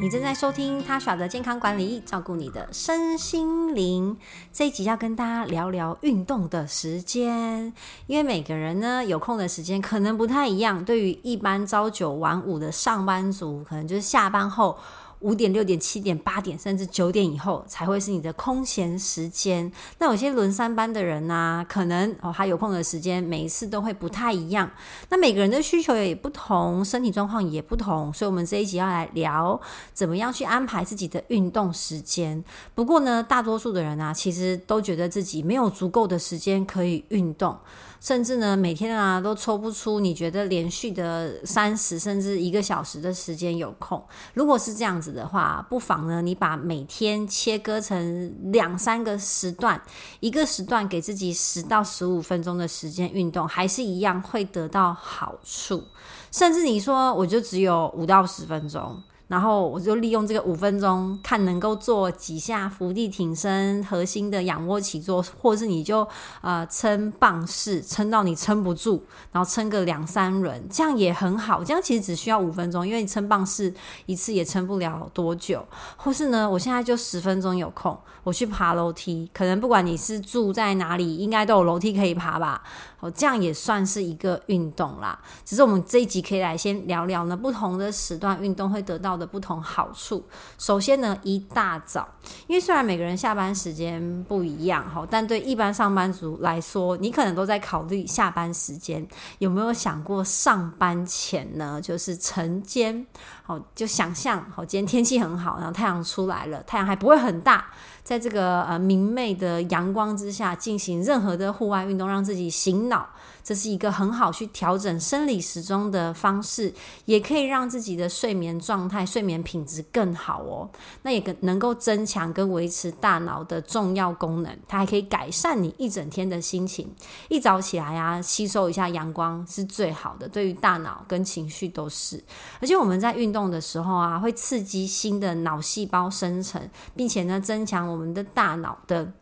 你正在收听他耍的健康管理，照顾你的身心灵。这一集要跟大家聊聊运动的时间，因为每个人呢有空的时间可能不太一样。对于一般朝九晚五的上班族，可能就是下班后。五点、六点、七点、八点，甚至九点以后才会是你的空闲时间。那有些轮三班的人呢、可能哦，他有空的时间每一次都会不太一样。那每个人的需求也不同，身体状况也不同，所以，我们这一集要来聊怎么样去安排自己的运动时间。不过呢，大多数的人啊，其实都觉得自己没有足够的时间可以运动。甚至呢，每天啊都抽不出你觉得连续的三十甚至一个小时的时间有空。如果是这样子的话，不妨呢，你把每天切割成两三个时段，一个时段给自己十到十五分钟的时间运动，还是一样会得到好处。甚至你说，我就只有五到十分钟。然后我就利用这个五分钟，看能够做几下伏地挺身、核心的仰卧起坐，或是你就呃撑棒式，撑到你撑不住，然后撑个两三轮，这样也很好。这样其实只需要五分钟，因为你撑棒式一次也撑不了多久。或是呢，我现在就十分钟有空，我去爬楼梯。可能不管你是住在哪里，应该都有楼梯可以爬吧。哦，这样也算是一个运动啦。只是我们这一集可以来先聊聊呢，不同的时段运动会得到的不同好处。首先呢，一大早，因为虽然每个人下班时间不一样哈，但对一般上班族来说，你可能都在考虑下班时间。有没有想过上班前呢？就是晨间，好，就想象好，今天天气很好，然后太阳出来了，太阳还不会很大。在这个呃明媚的阳光之下进行任何的户外运动，让自己醒脑，这是一个很好去调整生理时钟的方式，也可以让自己的睡眠状态、睡眠品质更好哦。那也能够增强跟维持大脑的重要功能，它还可以改善你一整天的心情。一早起来啊，吸收一下阳光是最好的，对于大脑跟情绪都是。而且我们在运动的时候啊，会刺激新的脑细胞生成，并且呢，增强。我们的大脑的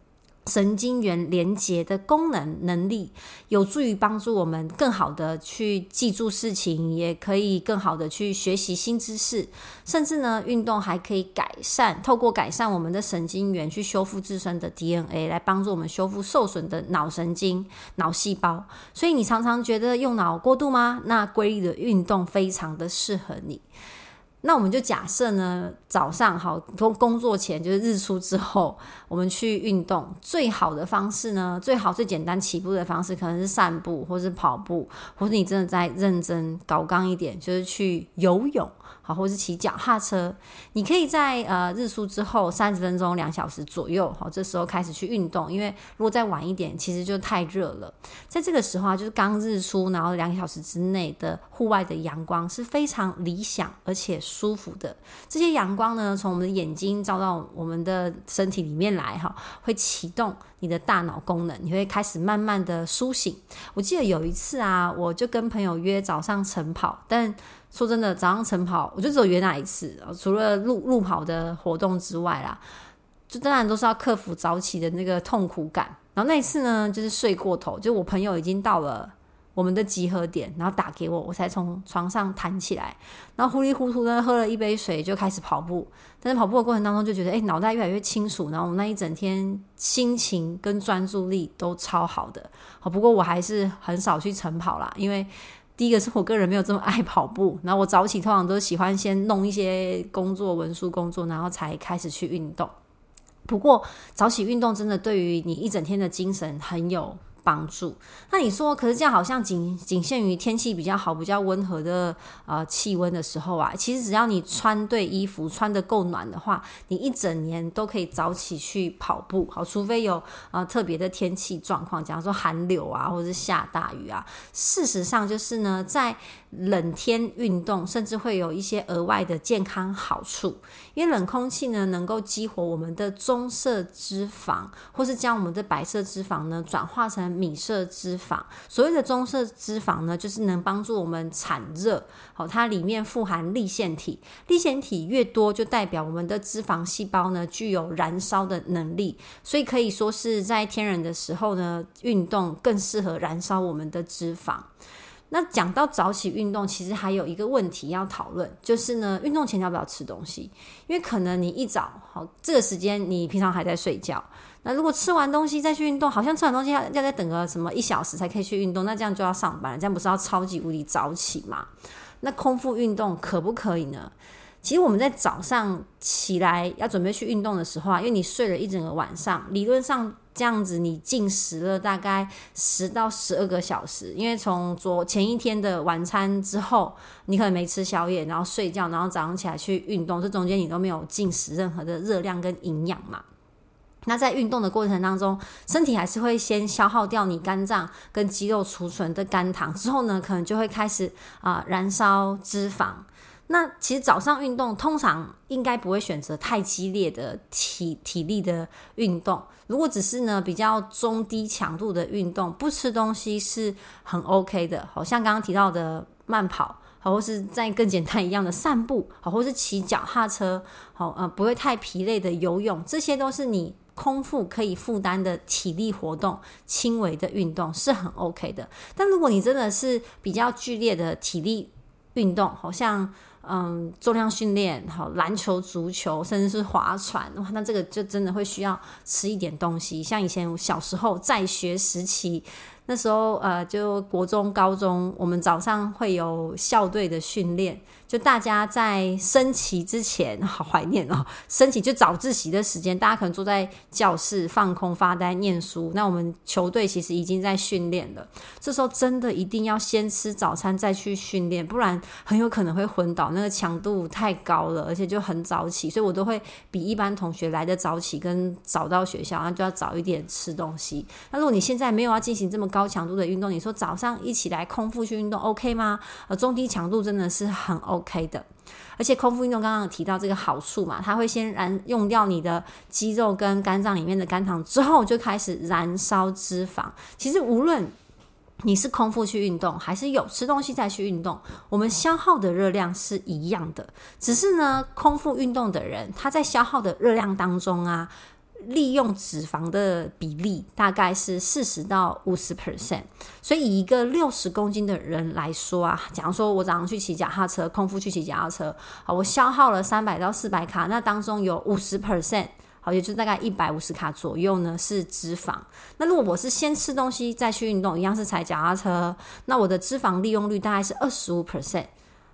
神经元连接的功能能力，有助于帮助我们更好的去记住事情，也可以更好的去学习新知识。甚至呢，运动还可以改善，透过改善我们的神经元去修复自身的 DNA，来帮助我们修复受损的脑神经、脑细胞。所以你常常觉得用脑过度吗？那规律的运动非常的适合你。那我们就假设呢，早上好，工工作前就是日出之后，我们去运动。最好的方式呢，最好最简单起步的方式，可能是散步，或是跑步，或是你真的在认真搞刚一点，就是去游泳。好，或是骑脚踏车，你可以在呃日出之后三十分钟、两小时左右，好，这时候开始去运动。因为如果再晚一点，其实就太热了。在这个时候啊，就是刚日出，然后两个小时之内的户外的阳光是非常理想而且舒服的。这些阳光呢，从我们的眼睛照到我们的身体里面来，哈，会启动你的大脑功能，你会开始慢慢的苏醒。我记得有一次啊，我就跟朋友约早上晨跑，但说真的，早上晨跑我就只有约那一次，除了路路跑的活动之外啦，就当然都是要克服早起的那个痛苦感。然后那一次呢，就是睡过头，就我朋友已经到了我们的集合点，然后打给我，我才从床上弹起来，然后糊里糊涂的喝了一杯水，就开始跑步。但是跑步的过程当中，就觉得诶，脑袋越来越清楚，然后我那一整天心情跟专注力都超好的。好，不过我还是很少去晨跑啦，因为。第一个是我个人没有这么爱跑步，然后我早起通常都喜欢先弄一些工作文书工作，然后才开始去运动。不过早起运动真的对于你一整天的精神很有帮助。那你说，可是这样好像仅仅限于天气比较好、比较温和的呃气温的时候啊。其实只要你穿对衣服、穿的够暖的话，你一整年都可以早起去跑步。好，除非有呃特别的天气状况，假如说寒流啊，或者是下大雨啊。事实上就是呢，在冷天运动，甚至会有一些额外的健康好处。因为冷空气呢，能够激活我们的棕色脂肪，或是将我们的白色脂肪呢转化成米色脂肪。所谓的棕色脂肪呢，就是能帮助我们产热。好，它里面富含立腺体，立腺体越多，就代表我们的脂肪细胞呢具有燃烧的能力。所以可以说是在天冷的时候呢，运动更适合燃烧我们的脂肪。那讲到早起运动，其实还有一个问题要讨论，就是呢，运动前要不要吃东西？因为可能你一早好这个时间，你平常还在睡觉，那如果吃完东西再去运动，好像吃完东西要要再等个什么一小时才可以去运动，那这样就要上班，这样不是要超级无敌早起吗？那空腹运动可不可以呢？其实我们在早上起来要准备去运动的时候啊，因为你睡了一整个晚上，理论上这样子你进食了大概十到十二个小时，因为从昨前一天的晚餐之后，你可能没吃宵夜，然后睡觉，然后早上起来去运动，这中间你都没有进食任何的热量跟营养嘛。那在运动的过程当中，身体还是会先消耗掉你肝脏跟肌肉储存的肝糖，之后呢，可能就会开始啊、燃烧脂肪。那其实早上运动通常应该不会选择太激烈的体体力的运动。如果只是呢比较中低强度的运动，不吃东西是很 OK 的。好像刚刚提到的慢跑，好，或是再更简单一样的散步，好，或是骑脚踏车，好，呃，不会太疲累的游泳，这些都是你空腹可以负担的体力活动，轻微的运动是很 OK 的。但如果你真的是比较剧烈的体力运动，好像嗯，重量训练，好，篮球、足球，甚至是划船，哇，那这个就真的会需要吃一点东西。像以前小时候在学时期。那时候，呃，就国中、高中，我们早上会有校队的训练，就大家在升旗之前，好怀念哦，升旗就早自习的时间，大家可能坐在教室放空发呆念书。那我们球队其实已经在训练了，这时候真的一定要先吃早餐再去训练，不然很有可能会昏倒，那个强度太高了，而且就很早起，所以我都会比一般同学来的早起，跟早到学校，那就要早一点吃东西。那如果你现在没有要进行这么高强度的运动，你说早上一起来空腹去运动，OK 吗？呃，中低强度真的是很 OK 的，而且空腹运动刚刚有提到这个好处嘛，它会先燃用掉你的肌肉跟肝脏里面的肝糖，之后就开始燃烧脂肪。其实无论你是空腹去运动，还是有吃东西再去运动，我们消耗的热量是一样的，只是呢，空腹运动的人他在消耗的热量当中啊。利用脂肪的比例大概是四十到五十 percent，所以以一个六十公斤的人来说啊，假如说我早上去骑脚踏车，空腹去骑脚踏车，好，我消耗了三百到四百卡，那当中有五十 percent，好，也就大概一百五十卡左右呢是脂肪。那如果我是先吃东西再去运动，一样是踩脚踏车，那我的脂肪利用率大概是二十五 percent，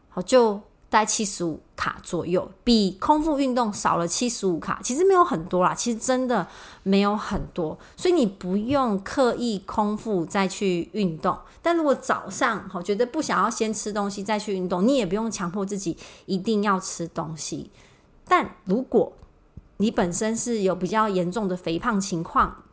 好就。大概七十五卡左右，比空腹运动少了七十五卡，其实没有很多啦，其实真的没有很多，所以你不用刻意空腹再去运动。但如果早上好觉得不想要先吃东西再去运动，你也不用强迫自己一定要吃东西。但如果你本身是有比较严重的肥胖情况，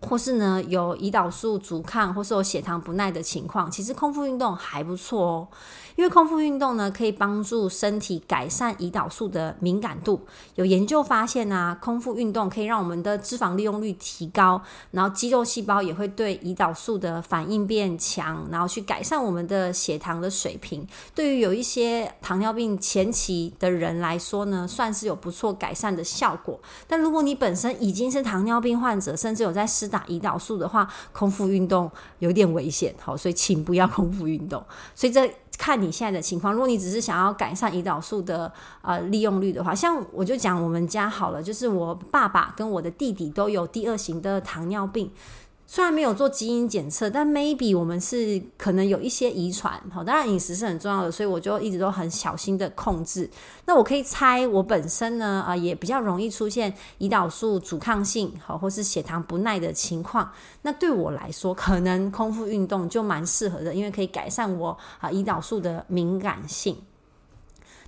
或是呢有胰岛素阻抗，或是有血糖不耐的情况，其实空腹运动还不错哦。因为空腹运动呢，可以帮助身体改善胰岛素的敏感度。有研究发现啊，空腹运动可以让我们的脂肪利用率提高，然后肌肉细胞也会对胰岛素的反应变强，然后去改善我们的血糖的水平。对于有一些糖尿病前期的人来说呢，算是有不错改善的效果。但如果你本身已经是糖尿病患者，甚至有在打胰岛素的话，空腹运动有点危险。好，所以请不要空腹运动。所以这。看你现在的情况，如果你只是想要改善胰岛素的呃利用率的话，像我就讲我们家好了，就是我爸爸跟我的弟弟都有第二型的糖尿病。虽然没有做基因检测，但 maybe 我们是可能有一些遗传。好，当然饮食是很重要的，所以我就一直都很小心的控制。那我可以猜，我本身呢，啊、也比较容易出现胰岛素阻抗性，好，或是血糖不耐的情况。那对我来说，可能空腹运动就蛮适合的，因为可以改善我啊胰岛素的敏感性。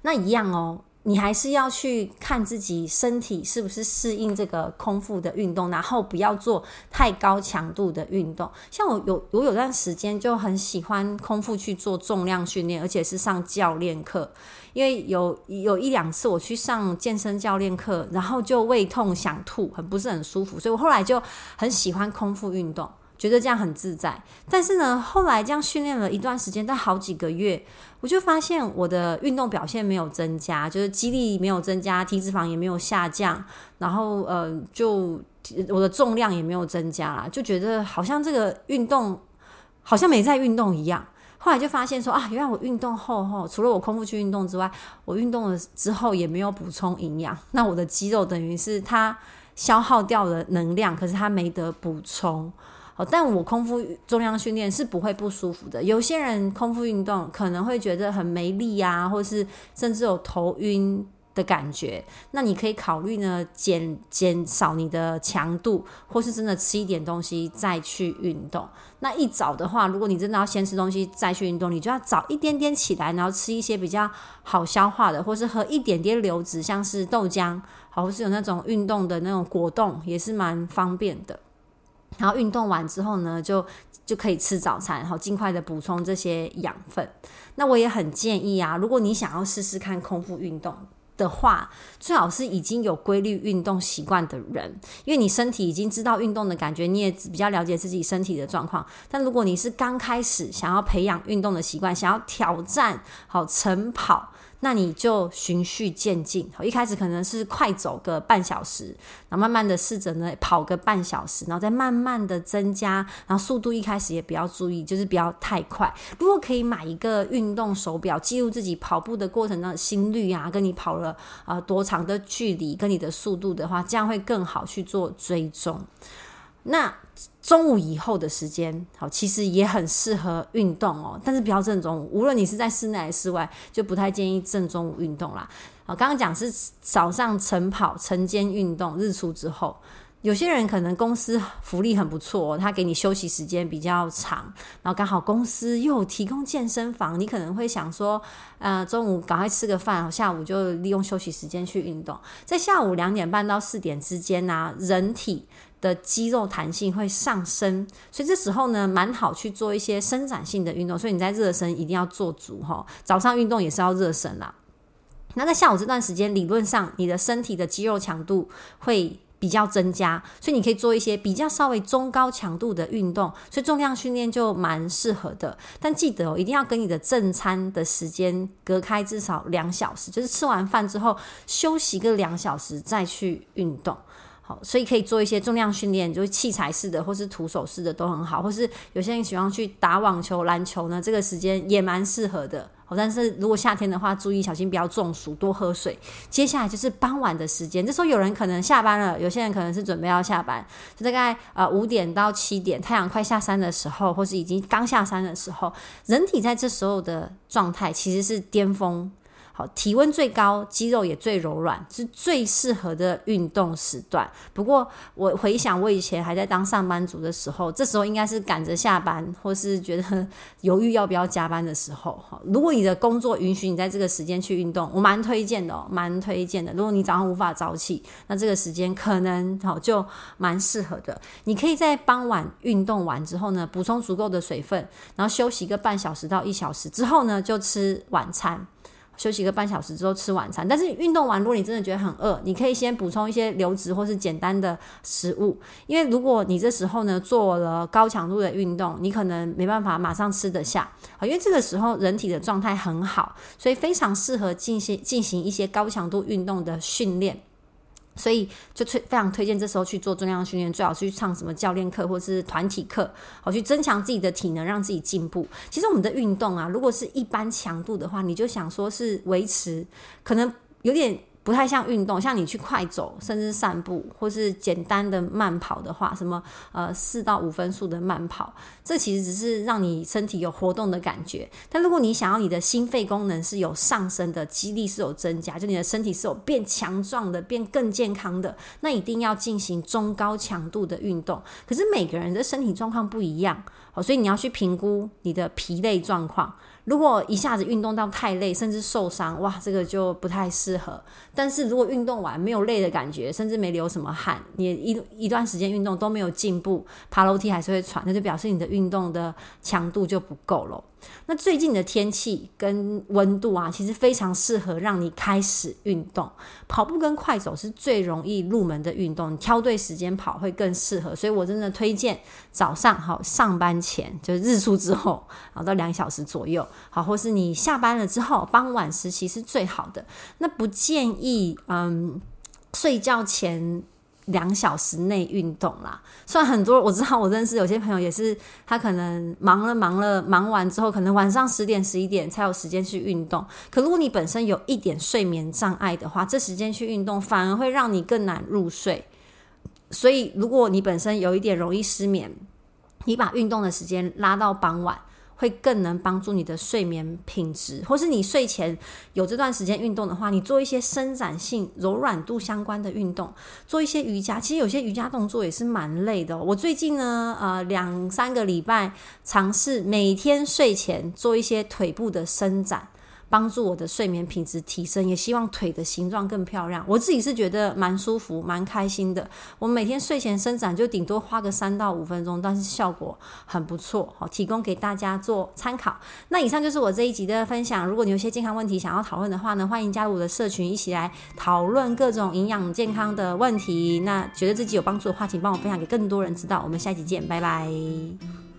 那一样哦。你还是要去看自己身体是不是适应这个空腹的运动，然后不要做太高强度的运动。像我有我有段时间就很喜欢空腹去做重量训练，而且是上教练课。因为有有一两次我去上健身教练课，然后就胃痛想吐，很不是很舒服，所以我后来就很喜欢空腹运动。觉得这样很自在，但是呢，后来这样训练了一段时间，但好几个月，我就发现我的运动表现没有增加，就是肌力没有增加，体脂肪也没有下降，然后呃，就我的重量也没有增加啦，就觉得好像这个运动好像没在运动一样。后来就发现说啊，原来我运动后后，除了我空腹去运动之外，我运动了之后也没有补充营养，那我的肌肉等于是它消耗掉了能量，可是它没得补充。但我空腹重量训练是不会不舒服的。有些人空腹运动可能会觉得很没力啊，或是甚至有头晕的感觉。那你可以考虑呢，减减少你的强度，或是真的吃一点东西再去运动。那一早的话，如果你真的要先吃东西再去运动，你就要早一点点起来，然后吃一些比较好消化的，或是喝一点点流质，像是豆浆，好，或是有那种运动的那种果冻，也是蛮方便的。然后运动完之后呢，就就可以吃早餐，然后尽快的补充这些养分。那我也很建议啊，如果你想要试试看空腹运动的话，最好是已经有规律运动习惯的人，因为你身体已经知道运动的感觉，你也比较了解自己身体的状况。但如果你是刚开始想要培养运动的习惯，想要挑战好晨跑。那你就循序渐进，一开始可能是快走个半小时，然后慢慢的试着呢跑个半小时，然后再慢慢的增加，然后速度一开始也不要注意，就是不要太快。如果可以买一个运动手表，记录自己跑步的过程中的心率啊，跟你跑了啊、呃、多长的距离，跟你的速度的话，这样会更好去做追踪。那中午以后的时间，好，其实也很适合运动哦，但是不要正中午。无论你是在室内还是室外，就不太建议正中午运动啦。好，刚刚讲是早上晨跑、晨间运动，日出之后。有些人可能公司福利很不错，他给你休息时间比较长，然后刚好公司又提供健身房，你可能会想说，呃，中午赶快吃个饭，下午就利用休息时间去运动。在下午两点半到四点之间呢，人体的肌肉弹性会上升，所以这时候呢，蛮好去做一些伸展性的运动。所以你在热身一定要做足哈，早上运动也是要热身啦。那在下午这段时间，理论上你的身体的肌肉强度会比较增加，所以你可以做一些比较稍微中高强度的运动，所以重量训练就蛮适合的。但记得哦，一定要跟你的正餐的时间隔开至少两小时，就是吃完饭之后休息个两小时再去运动。好，所以可以做一些重量训练，就是器材式的或是徒手式的都很好，或是有些人喜欢去打网球、篮球呢，这个时间也蛮适合的。但是如果夏天的话，注意小心不要中暑，多喝水。接下来就是傍晚的时间，这时候有人可能下班了，有些人可能是准备要下班，就大概呃五点到七点，太阳快下山的时候，或是已经刚下山的时候，人体在这时候的状态其实是巅峰。体温最高，肌肉也最柔软，是最适合的运动时段。不过，我回想我以前还在当上班族的时候，这时候应该是赶着下班，或是觉得 犹豫要不要加班的时候。如果你的工作允许你在这个时间去运动，我蛮推荐的哦，蛮推荐的。如果你早上无法早起，那这个时间可能好就蛮适合的。你可以在傍晚运动完之后呢，补充足够的水分，然后休息个半小时到一小时之后呢，就吃晚餐。休息个半小时之后吃晚餐，但是运动完，如果你真的觉得很饿，你可以先补充一些流质或是简单的食物，因为如果你这时候呢做了高强度的运动，你可能没办法马上吃得下，啊因为这个时候人体的状态很好，所以非常适合进行进行一些高强度运动的训练。所以就推非常推荐这时候去做重量训练，最好是去上什么教练课或是团体课，好去增强自己的体能，让自己进步。其实我们的运动啊，如果是一般强度的话，你就想说是维持，可能有点。不太像运动，像你去快走，甚至散步，或是简单的慢跑的话，什么呃四到五分速的慢跑，这其实只是让你身体有活动的感觉。但如果你想要你的心肺功能是有上升的，肌力是有增加，就你的身体是有变强壮的，变更健康的，那一定要进行中高强度的运动。可是每个人的身体状况不一样，好，所以你要去评估你的疲累状况。如果一下子运动到太累，甚至受伤，哇，这个就不太适合。但是如果运动完没有累的感觉，甚至没流什么汗，你一一段时间运动都没有进步，爬楼梯还是会喘，那就表示你的运动的强度就不够了。那最近的天气跟温度啊，其实非常适合让你开始运动。跑步跟快走是最容易入门的运动，你挑对时间跑会更适合。所以我真的推荐早上好上班前，就是日出之后，然后到两小时左右，好，或是你下班了之后，傍晚时期是最好的。那不建议，嗯，睡觉前。两小时内运动啦，虽然很多我知道，我认识有些朋友也是，他可能忙了忙了，忙完之后，可能晚上十点十一点才有时间去运动。可如果你本身有一点睡眠障碍的话，这时间去运动反而会让你更难入睡。所以如果你本身有一点容易失眠，你把运动的时间拉到傍晚。会更能帮助你的睡眠品质，或是你睡前有这段时间运动的话，你做一些伸展性、柔软度相关的运动，做一些瑜伽。其实有些瑜伽动作也是蛮累的。我最近呢，呃，两三个礼拜尝试每天睡前做一些腿部的伸展。帮助我的睡眠品质提升，也希望腿的形状更漂亮。我自己是觉得蛮舒服、蛮开心的。我每天睡前伸展就顶多花个三到五分钟，但是效果很不错，好，提供给大家做参考。那以上就是我这一集的分享。如果你有些健康问题想要讨论的话呢，欢迎加入我的社群，一起来讨论各种营养健康的问题。那觉得自己有帮助的话，请帮我分享给更多人知道。我们下期见，拜拜。